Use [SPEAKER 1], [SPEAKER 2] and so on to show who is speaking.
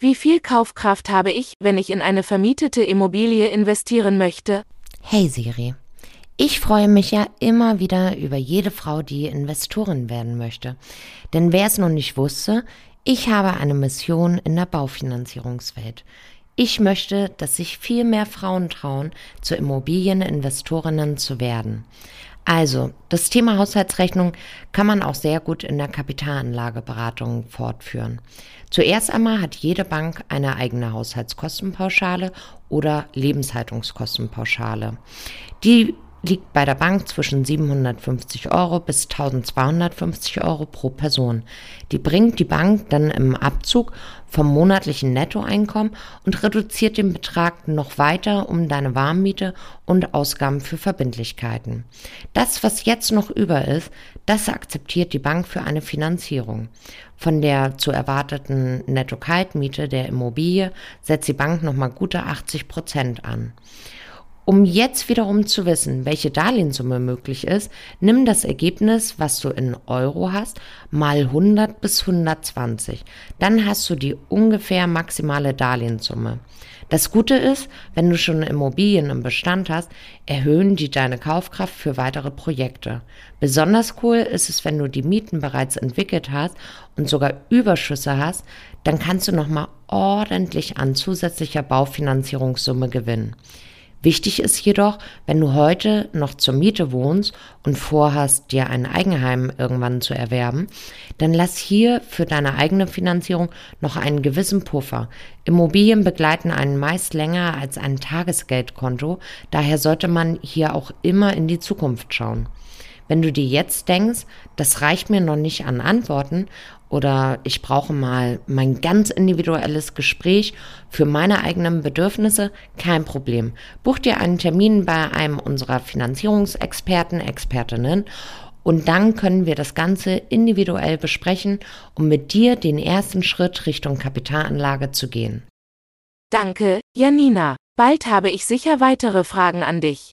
[SPEAKER 1] wie viel Kaufkraft habe ich, wenn ich in eine vermietete Immobilie investieren möchte?
[SPEAKER 2] Hey Siri, ich freue mich ja immer wieder über jede Frau, die Investorin werden möchte. Denn wer es noch nicht wusste, ich habe eine Mission in der Baufinanzierungswelt. Ich möchte, dass sich viel mehr Frauen trauen, zu Immobilieninvestorinnen zu werden. Also, das Thema Haushaltsrechnung kann man auch sehr gut in der Kapitalanlageberatung fortführen. Zuerst einmal hat jede Bank eine eigene Haushaltskostenpauschale oder Lebenshaltungskostenpauschale. Die liegt bei der Bank zwischen 750 Euro bis 1250 Euro pro Person. Die bringt die Bank dann im Abzug vom monatlichen Nettoeinkommen und reduziert den Betrag noch weiter um deine Warmmiete und Ausgaben für Verbindlichkeiten. Das, was jetzt noch über ist, das akzeptiert die Bank für eine Finanzierung. Von der zu erwarteten Netto-Kaltmiete der Immobilie setzt die Bank nochmal gute 80 Prozent an. Um jetzt wiederum zu wissen, welche Darlehenssumme möglich ist, nimm das Ergebnis, was du in Euro hast, mal 100 bis 120. Dann hast du die ungefähr maximale Darlehenssumme. Das Gute ist, wenn du schon Immobilien im Bestand hast, erhöhen die deine Kaufkraft für weitere Projekte. Besonders cool ist es, wenn du die Mieten bereits entwickelt hast und sogar Überschüsse hast, dann kannst du nochmal ordentlich an zusätzlicher Baufinanzierungssumme gewinnen. Wichtig ist jedoch, wenn du heute noch zur Miete wohnst und vorhast, dir ein Eigenheim irgendwann zu erwerben, dann lass hier für deine eigene Finanzierung noch einen gewissen Puffer. Immobilien begleiten einen meist länger als ein Tagesgeldkonto, daher sollte man hier auch immer in die Zukunft schauen. Wenn du dir jetzt denkst, das reicht mir noch nicht an Antworten oder ich brauche mal mein ganz individuelles Gespräch für meine eigenen Bedürfnisse, kein Problem. Buch dir einen Termin bei einem unserer Finanzierungsexperten, Expertinnen und dann können wir das Ganze individuell besprechen, um mit dir den ersten Schritt Richtung Kapitalanlage zu gehen.
[SPEAKER 1] Danke, Janina. Bald habe ich sicher weitere Fragen an dich.